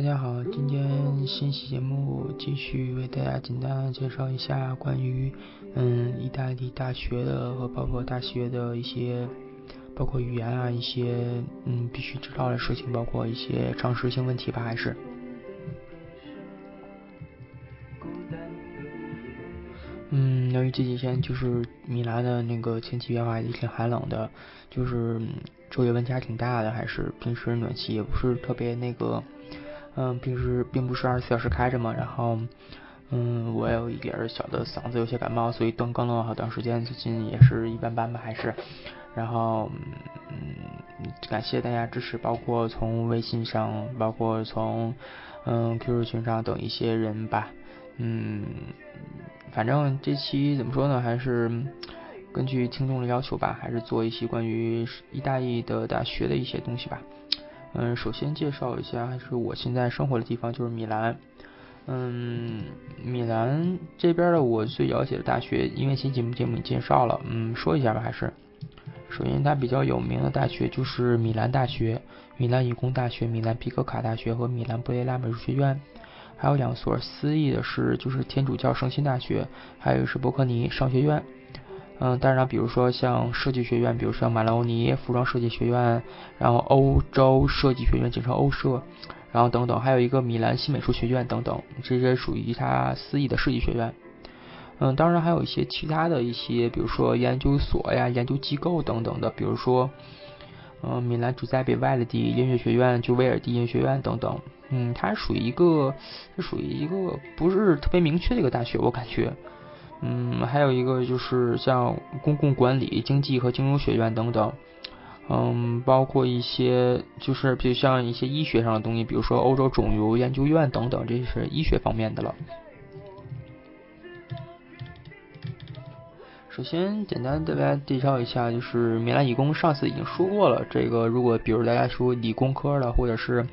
大家好，今天新期节目继续为大家简单介绍一下关于嗯意大利大学的和包括大学的一些包括语言啊一些嗯必须知道的事情，包括一些常识性问题吧，还是嗯由于这几天就是米兰的那个天气变化也挺寒冷的，就是昼夜温差挺大的，还是平时暖气也不是特别那个。嗯，平时并不是二十四小时开着嘛，然后，嗯，我有一点小的嗓子有些感冒，所以断更了好长时间，最近也是一般般吧，还是，然后，嗯，感谢大家支持，包括从微信上，包括从，嗯，QQ 群上等一些人吧，嗯，反正这期怎么说呢，还是根据听众的要求吧，还是做一些关于意大利的大学的一些东西吧。嗯，首先介绍一下，还是我现在生活的地方，就是米兰。嗯，米兰这边的我最了解的大学，因为前节目节目介绍了，嗯，说一下吧，还是。首先，它比较有名的大学就是米兰大学、米兰理工大学、米兰皮科卡大学和米兰布雷拉美术学院。还有两所私立的是，就是天主教圣心大学，还有是伯克尼商学院。嗯，当然，比如说像设计学院，比如说马兰欧尼服装设计学院，然后欧洲设计学院简称欧设，然后等等，还有一个米兰新美术学院等等，这些属于它私立的设计学院。嗯，当然还有一些其他的一些，比如说研究所呀、研究机构等等的，比如说，嗯，米兰主在比外的第音乐学院，就威尔第音乐学院等等。嗯，它属于一个，是属于一个不是特别明确的一个大学，我感觉。嗯，还有一个就是像公共管理、经济和金融学院等等，嗯，包括一些就是比如像一些医学上的东西，比如说欧洲肿瘤研究院等等，这是医学方面的了。首先，简单的大家介绍一下，就是米兰理工，上次已经说过了。这个如果比如大家说理工科的，或者是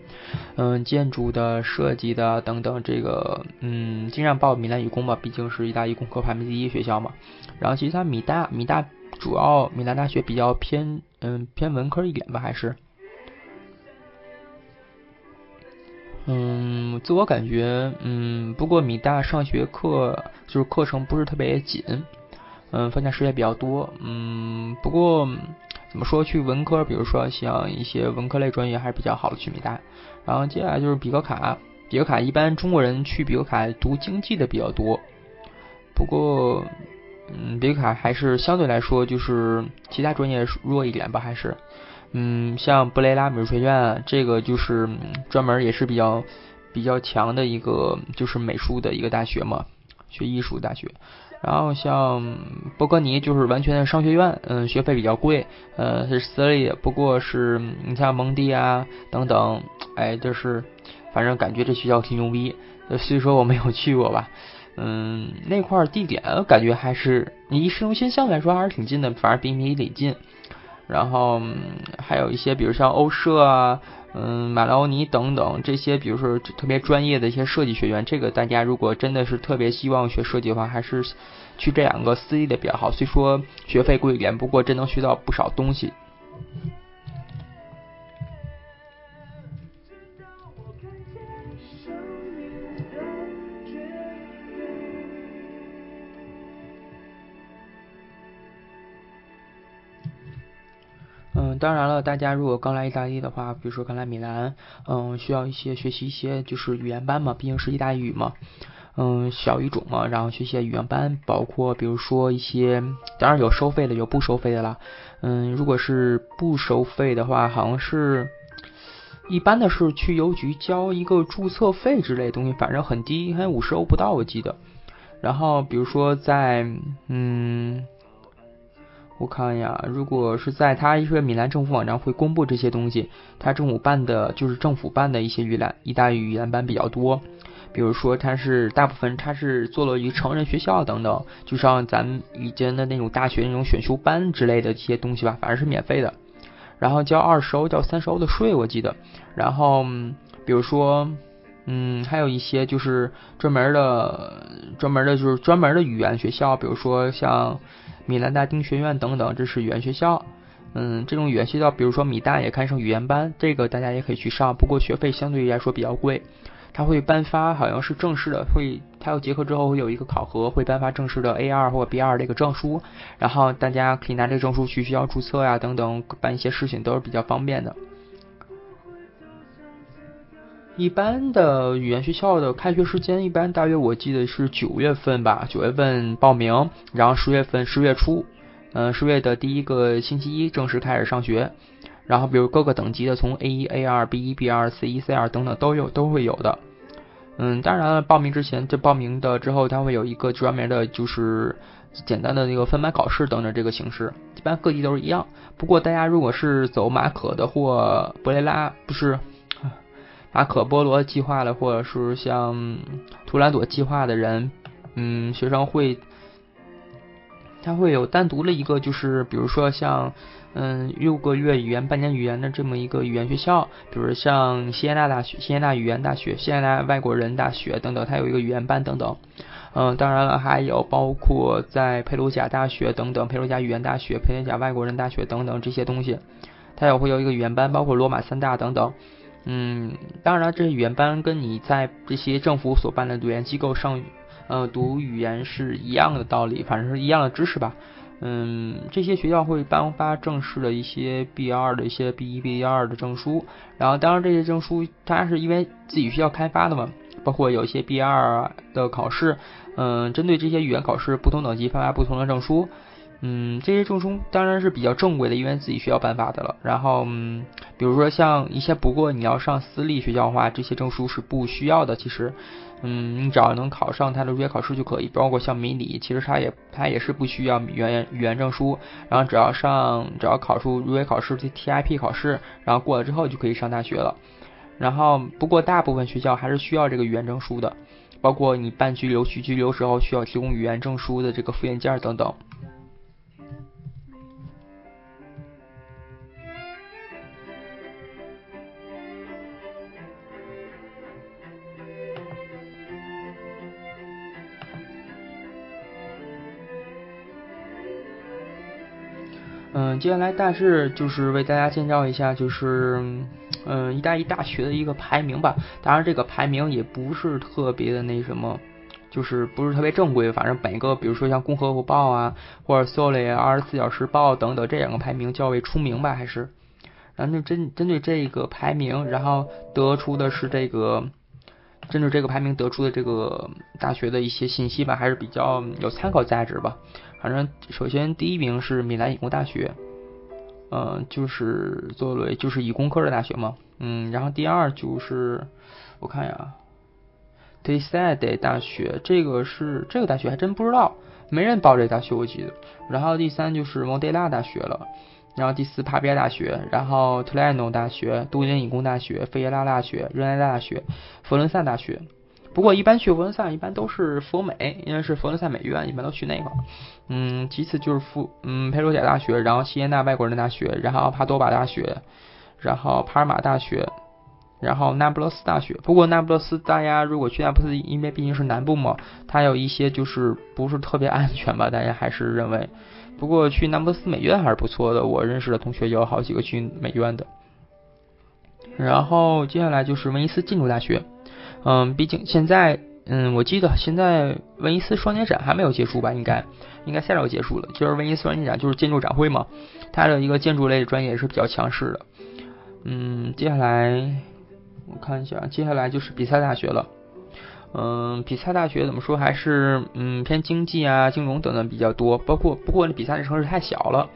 嗯建筑的、设计的等等，这个嗯尽量报米兰理工吧，毕竟是意大利工科排名第一学校嘛。然后其实它米大米大主要米兰大学比较偏嗯偏文科一点吧，还是嗯自我感觉嗯不过米大上学课就是课程不是特别紧。嗯，放假时间比较多，嗯，不过怎么说，去文科，比如说像一些文科类专业还是比较好的，去米大。然后接下来就是比格卡，比格卡一般中国人去比格卡读经济的比较多。不过，嗯，比格卡还是相对来说就是其他专业弱一点吧，还是，嗯，像布雷拉美术学院这个就是专门也是比较比较强的一个就是美术的一个大学嘛，学艺术大学。然后像波格尼就是完全的商学院，嗯，学费比较贵，呃，是私立，不过是你像蒙蒂啊等等，哎，就是反正感觉这学校挺牛逼，虽说我没有去过吧，嗯，那块地点感觉还是离市中心相对来说还是挺近的，反而比米里近。然后还有一些，比如像欧社啊。嗯，马劳尼等等这些，比如说特别专业的一些设计学院，这个大家如果真的是特别希望学设计的话，还是去这两个私立的比较好。虽说学费贵一点，不过真能学到不少东西。当然了，大家如果刚来意大利的话，比如说刚来米兰，嗯，需要一些学习一些就是语言班嘛，毕竟是意大利语嘛，嗯，小语种嘛，然后学习语言班，包括比如说一些，当然有收费的，有不收费的啦。嗯，如果是不收费的话，好像是一般的是去邮局交一个注册费之类的东西，反正很低，还五十欧不到，我记得。然后比如说在，嗯。我看呀，如果是在他一个米兰政府网站会公布这些东西，他政府办的就是政府办的一些语言意大利语言班比较多，比如说他是大部分他是做了一个成人学校等等，就像咱们以前的那种大学那种选修班之类的这些东西吧，反正是免费的，然后交二十欧交三十欧的税我记得，然后比如说嗯还有一些就是专门的专门的就是专门的语言学校，比如说像。米兰大丁学院等等，这是语言学校。嗯，这种语言学校，比如说米大也开上语言班，这个大家也可以去上，不过学费相对于来说比较贵。他会颁发，好像是正式的，会他要结合之后会有一个考核，会颁发正式的 A 二或 B 二这个证书，然后大家可以拿这个证书去学校注册呀，等等办一些事情都是比较方便的。一般的语言学校的开学时间一般大约我记得是九月份吧，九月份报名，然后十月份十月初，嗯，十月的第一个星期一正式开始上学。然后比如各个等级的，从 A 一、A 二、B 一、B 二、C 一、C 二等等都有都会有的。嗯，当然了，报名之前这报名的之后，它会有一个专门的，就是简单的那个分班考试等等这个形式，一般各地都是一样。不过大家如果是走马可的或博雷拉，不是马可波罗计划的，或者是像图兰朵计划的人，嗯，学生会，他会有单独的一个，就是比如说像。嗯，六个月语言、半年语言的这么一个语言学校，比如像西安大大学、西安大语言大学、西安大外国人大学等等，它有一个语言班等等。嗯，当然了，还有包括在佩鲁贾大学等等，佩鲁贾语言大学、佩鲁贾外国人大学等等这些东西，它也会有一个语言班，包括罗马三大等等。嗯，当然了，这些语言班跟你在这些政府所办的语言机构上，呃，读语言是一样的道理，反正是一样的知识吧。嗯，这些学校会颁发正式的一些 B 二的一些 B 一 B 二的证书，然后当然这些证书它是因为自己学校开发的嘛，包括有一些 B 二的考试，嗯，针对这些语言考试不同等级颁发不同的证书，嗯，这些证书当然是比较正规的，因为自己学校颁发的了。然后，嗯，比如说像一些不过你要上私立学校的话，这些证书是不需要的，其实。嗯，你只要能考上他的入学考试就可以，包括像迷你，其实他也他也是不需要语言语言证书，然后只要上只要考出入学考试的 TIP 考试，然后过了之后就可以上大学了。然后不过大部分学校还是需要这个语言证书的，包括你办居留去居留时候需要提供语言证书的这个复印件等等。嗯，接下来大致就是为大家介绍一下，就是嗯，意大利大学的一个排名吧。当然，这个排名也不是特别的那什么，就是不是特别正规。反正每个，比如说像《共和国报》啊，或者《Sole》二十四小时报等等这两个排名较为出名吧，还是。然后就针针对这个排名，然后得出的是这个，针对这个排名得出的这个大学的一些信息吧，还是比较有参考价值吧。反正首先第一名是米兰理工大学，嗯，就是作为就是理工科的大学嘛，嗯，然后第二就是我看呀 t e s a d e 大学，这个是这个大学还真不知道，没人报这大学我记得。然后第三就是蒙德拉大学了，然后第四帕比亚大学，然后特莱诺大学、都灵理工大学、费耶拉大学、热内大学、佛伦萨大学。不过一般去佛罗伦萨一般都是佛美，因为是佛罗伦萨美院，一般都去那块儿。嗯，其次就是佛嗯佩鲁贾大学，然后西耶纳外国人大学，然后帕多瓦大学，然后帕尔马大学，然后那不勒斯大学。不过那不勒斯大家如果去那不勒斯，因为毕竟是南部嘛，它有一些就是不是特别安全吧，大家还是认为。不过去那不勒斯美院还是不错的，我认识的同学有好几个去美院的。然后接下来就是威尼斯建筑大学。嗯，毕竟现在，嗯，我记得现在威尼斯双年展还没有结束吧？应该，应该下周结束了。就是威尼斯双年展，就是建筑展会嘛，它的一个建筑类的专业也是比较强势的。嗯，接下来我看一下，接下来就是比赛大学了。嗯，比赛大学怎么说？还是嗯偏经济啊、金融等等比较多。包括不过那比赛的城市太小了，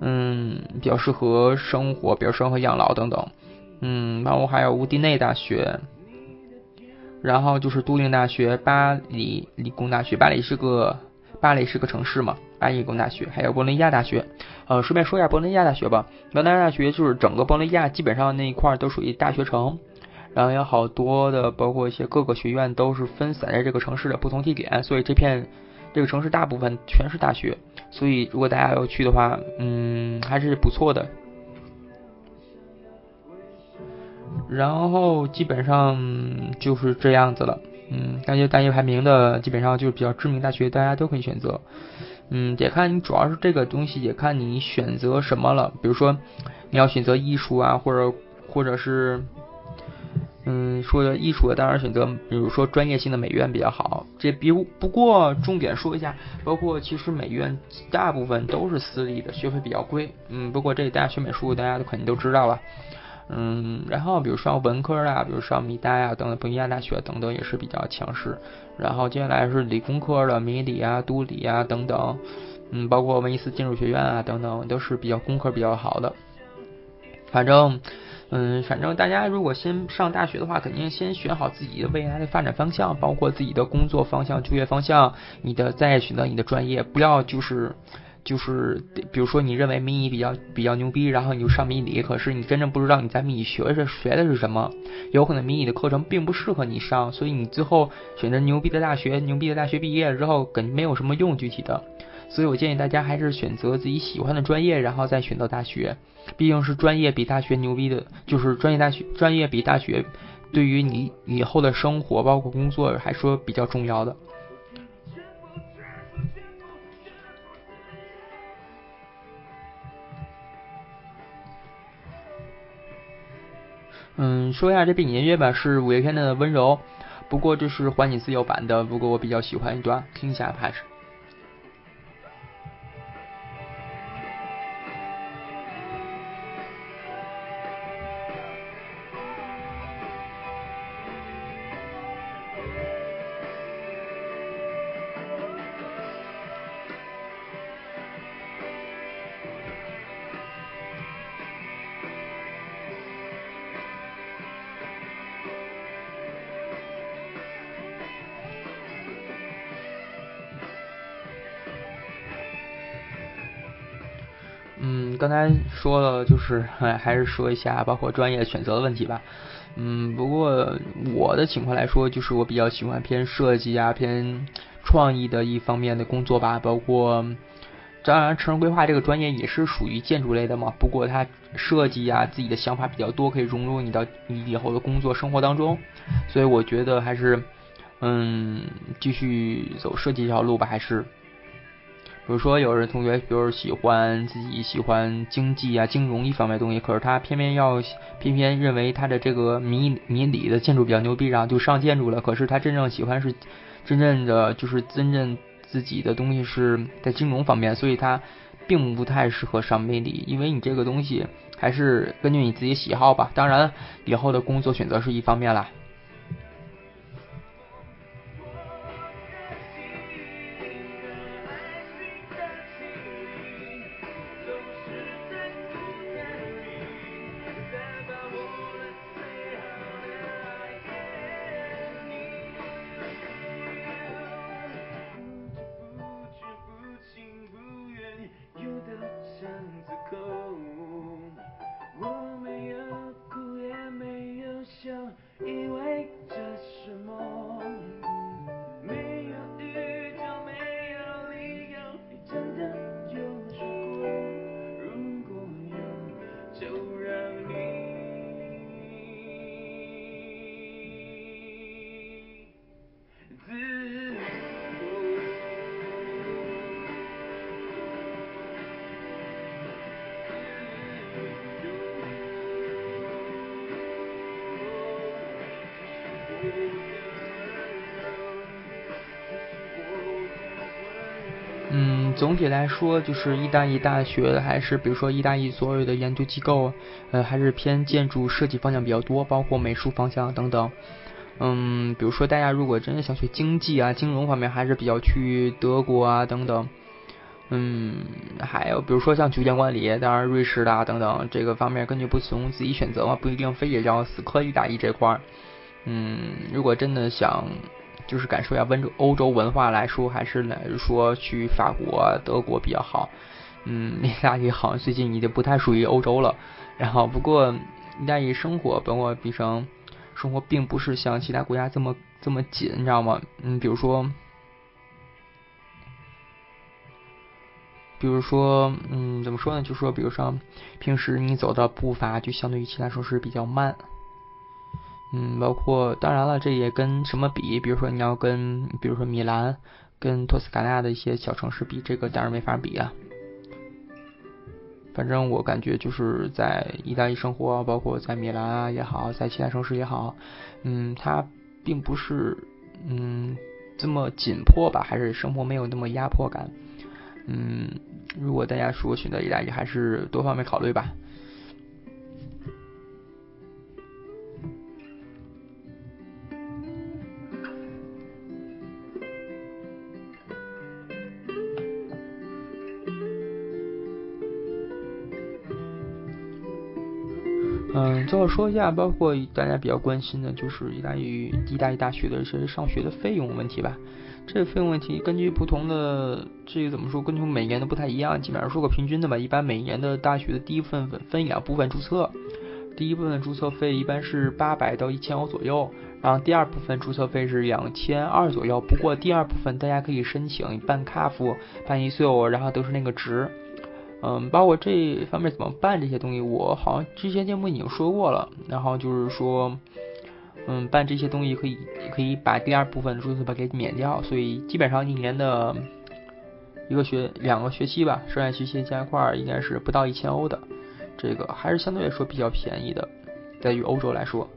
嗯，比较适合生活，比较适合养老等等。嗯，然后还有乌迪内大学。然后就是都灵大学、巴黎理工大学。巴黎是个巴黎是个城市嘛？巴黎理工大学，还有博伦亚大学。呃，顺便说一下博伦亚大学吧。博伦亚大学就是整个博伦亚基本上那一块都属于大学城，然后有好多的，包括一些各个学院都是分散在这个城市的不同地点，所以这片这个城市大部分全是大学。所以如果大家要去的话，嗯，还是不错的。然后基本上就是这样子了。嗯，感觉大学排名的基本上就是比较知名大学，大家都可以选择。嗯，也看你主要是这个东西，也看你选择什么了。比如说你要选择艺术啊，或者或者是。嗯，说的艺术的当然选择，比如说专业性的美院比较好。这比不过重点说一下，包括其实美院大部分都是私立的，学费比较贵。嗯，不过这大家学美术，大家都肯定都知道了。嗯，然后比如上文科的，比如上米大呀等等，北亚大学等等也是比较强势。然后接下来是理工科的，米理啊、都理啊等等。嗯，包括文艺斯建筑学院啊等等，都是比较工科比较好的。反正。嗯，反正大家如果先上大学的话，肯定先选好自己的未来的发展方向，包括自己的工作方向、就业方向，你的再选择你的专业，不要就是就是，比如说你认为迷你比较比较牛逼，然后你就上迷你，可是你真正不知道你在迷你学的学的是什么，有可能迷你的课程并不适合你上，所以你最后选择牛逼的大学，牛逼的大学毕业了之后，肯定没有什么用，具体的。所以我建议大家还是选择自己喜欢的专业，然后再选择大学。毕竟是专业比大学牛逼的，就是专业大学专业比大学对于你以后的生活包括工作还说比较重要的。嗯，说一下这背景音乐吧，是五月天的温柔，不过这是还你自由版的，不过我比较喜欢一段，听一下还是。嗯刚才说了，就是还是说一下包括专业选择的问题吧。嗯，不过我的情况来说，就是我比较喜欢偏设计啊、偏创意的一方面的工作吧。包括当然，城市规划这个专业也是属于建筑类的嘛。不过它设计啊，自己的想法比较多，可以融入你的你以后的工作生活当中。所以我觉得还是嗯，继续走设计这条路吧，还是。比如说，有人同学，比如喜欢自己喜欢经济啊、金融一方面的东西，可是他偏偏要偏偏认为他的这个迷迷理的建筑比较牛逼，然后就上建筑了。可是他真正喜欢是真正的就是真正自己的东西是在金融方面，所以他并不太适合上迷理，因为你这个东西还是根据你自己喜好吧。当然，以后的工作选择是一方面啦。总体来说，就是意大利大学还是比如说意大利所有的研究机构，呃，还是偏建筑设计方向比较多，包括美术方向等等。嗯，比如说大家如果真的想学经济啊、金融方面，还是比较去德国啊等等。嗯，还有比如说像酒店管理，当然瑞士的等等，这个方面根据不同自己选择嘛，不一定非得要死磕意大利这块儿。嗯，如果真的想。就是感受一下温州欧洲文化来说，还是来说去法国、德国比较好。嗯，意大利好像最近已经不太属于欧洲了。然后不过意大利生活，包括比生生活，并不是像其他国家这么这么紧，你知道吗？嗯，比如说，比如说，嗯，怎么说呢？就说，比如说，平时你走的步伐就相对于其他时候是比较慢。嗯，包括当然了，这也跟什么比？比如说你要跟，比如说米兰，跟托斯卡纳的一些小城市比，这个当然没法比啊。反正我感觉就是在意大利生活，包括在米兰啊也好，在其他城市也好，嗯，它并不是嗯这么紧迫吧，还是生活没有那么压迫感。嗯，如果大家说选择意大利，还是多方面考虑吧。最后说一下，包括大家比较关心的，就是意大利意大利大学的一些上学的费用问题吧。这个费用问题，根据不同的这个怎么说，根据每年的不太一样，基本上说个平均的吧。一般每年的大学的第一部分分两部分注册，第一部分注册费一般是八百到一千欧左右，然后第二部分注册费是两千二左右。不过第二部分大家可以申请办卡付、办一岁，然后都是那个值。嗯，包括这方面怎么办这些东西，我好像之前节目已经说过了。然后就是说，嗯，办这些东西可以可以把第二部分注册费给免掉，所以基本上一年的一个学两个学期吧，剩下学期加一块应该是不到一千欧的，这个还是相对来说比较便宜的，在于欧洲来说。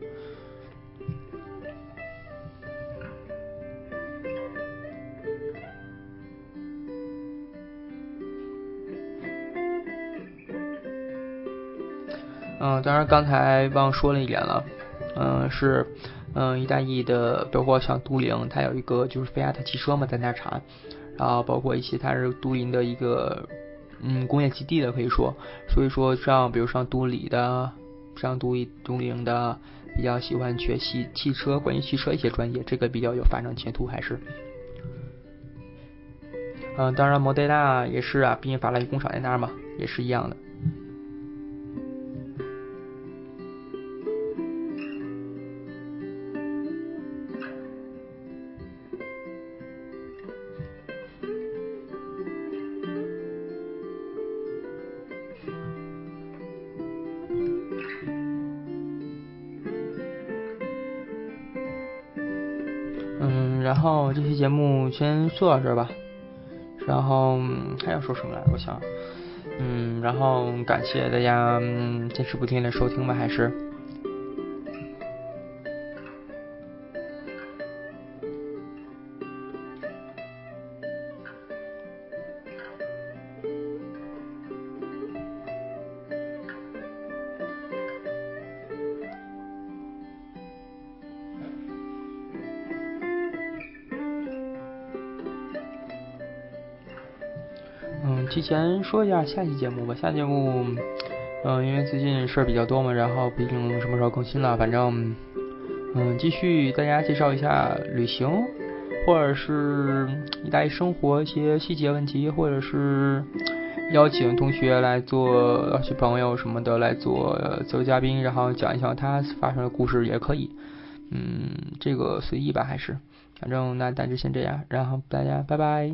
嗯，当然刚才忘说了一点了，嗯，是，嗯，意大利的，包括像都灵，它有一个就是菲亚特汽车嘛，在那产，然后包括一些它是都灵的一个，嗯，工业基地的可以说，所以说像比如像都里的，像都都灵的，比较喜欢学习汽车，关于汽车一些专业，这个比较有发展前途还是，嗯，当然摩德纳也是啊，毕竟法拉利工厂在那儿嘛，也是一样的。期节目先说到这儿吧，然后还要说什么来？我想，嗯，然后感谢大家坚持不停的收听吧，还是。先说一下下期节目吧，下节目，嗯，因为最近事儿比较多嘛，然后不一定什么时候更新了，反正，嗯，继续大家介绍一下旅行，或者是你大利生活一些细节问题，或者是邀请同学来做，邀请朋友什么的来做做嘉宾，然后讲一讲他发生的故事也可以，嗯，这个随意吧，还是，反正那暂时先这样，然后大家拜拜。